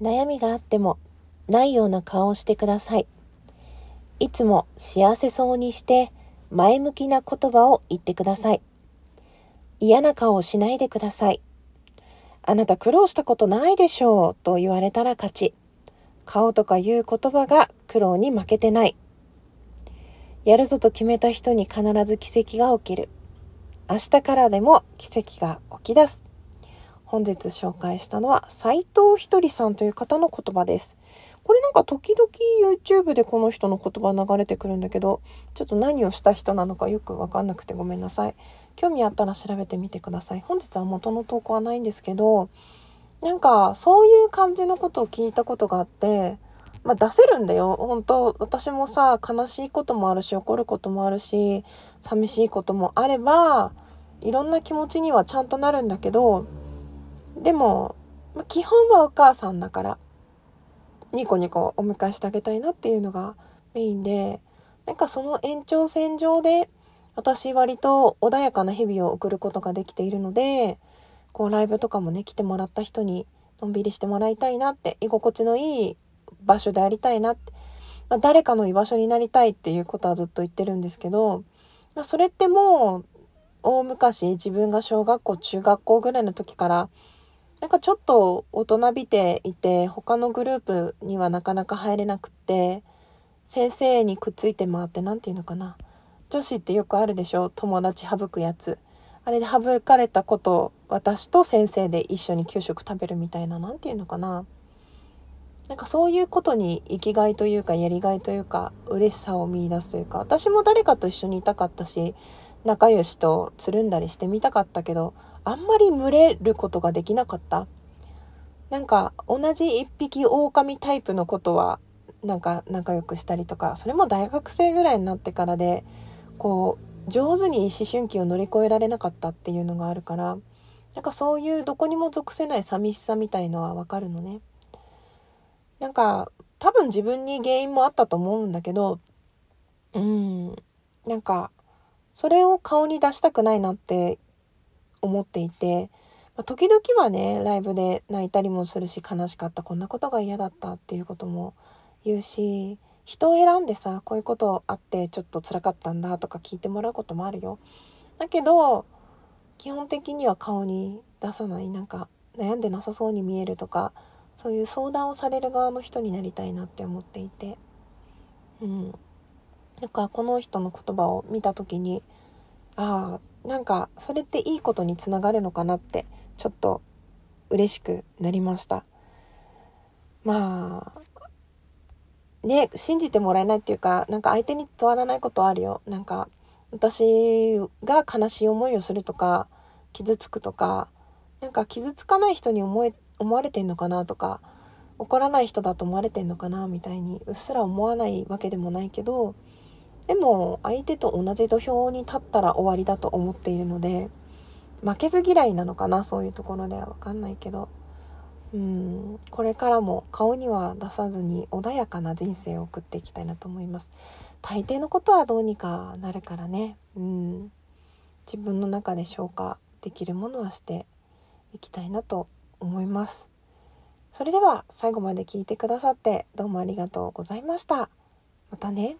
悩みがあってもないような顔をしてください。いつも幸せそうにして前向きな言葉を言ってください。嫌な顔をしないでください。あなた苦労したことないでしょうと言われたら勝ち。顔とかいう言葉が苦労に負けてない。やるぞと決めた人に必ず奇跡が起きる。明日からでも奇跡が起き出す。本日紹介したのは斉藤ひとりさんという方の言葉です。これなんか時々 YouTube でこの人の言葉流れてくるんだけど、ちょっと何をした人なのかよくわかんなくてごめんなさい。興味あったら調べてみてください。本日は元の投稿はないんですけど、なんかそういう感じのことを聞いたことがあって、まあ出せるんだよ。本当私もさ、悲しいこともあるし、怒ることもあるし、寂しいこともあれば、いろんな気持ちにはちゃんとなるんだけど、でも、ま基本はお母さんだから、ニコニコお迎えしてあげたいなっていうのがメインで、なんかその延長線上で、私割と穏やかな日々を送ることができているので、こうライブとかもね、来てもらった人にのんびりしてもらいたいなって、居心地のいい場所でありたいなって、まあ、誰かの居場所になりたいっていうことはずっと言ってるんですけど、まあ、それってもう、大昔自分が小学校、中学校ぐらいの時からなんかちょっと大人びていて、他のグループにはなかなか入れなくって、先生にくっついて回って、何て言うのかな。女子ってよくあるでしょ？友達省くやつ。あれで省かれたこと、私と先生で一緒に給食食べるみたいな、何て言うのかな。なんかそういうことに生きがいというか、やりがいというか、嬉しさを見出すというか、私も誰かと一緒にいたかったし、仲良しとつるんだりしてみたかったけど、あんまり群れることができなかった。なんか同じ一匹狼タイプのことはなんか仲良くしたりとか、それも大学生ぐらいになってからで、こう上手に思春期を乗り越えられなかったっていうのがあるから、なんかそういうどこにも属せない寂しさみたいのはわかるのね。なんか多分自分に原因もあったと思うんだけど、うん、なんかそれを顔に出したくないなって思っていて、まあ、時々はねライブで泣いたりもするし悲しかったこんなことが嫌だったっていうことも言うし人を選んでさこういうことあってちょっと辛かったんだとか聞いてもらうこともあるよ。だけど基本的には顔に出さないなんか悩んでなさそうに見えるとかそういう相談をされる側の人になりたいなって思っていて。うん。なんかこの人の言葉を見た時にああなんかそれっていいことにつながるのかなってちょっと嬉しくなりました。まあね信じてもらえないっていうかなんか相手に伝わらないことあるよ。なんか私が悲しい思いをするとか傷つくとかなんか傷つかない人に思え思われてんのかなとか怒らない人だと思われてんのかなみたいにうっすら思わないわけでもないけどでも相手と同じ土俵に立ったら終わりだと思っているので負けず嫌いなのかなそういうところでは分かんないけど。うんこれからも顔には出さずに穏やかな人生を送っていきたいなと思います。大抵のことはどうにかなるからね。うん。自分の中で消化できるものはしていきたいなと思います。それでは最後まで聞いてくださってどうもありがとうございました。またね。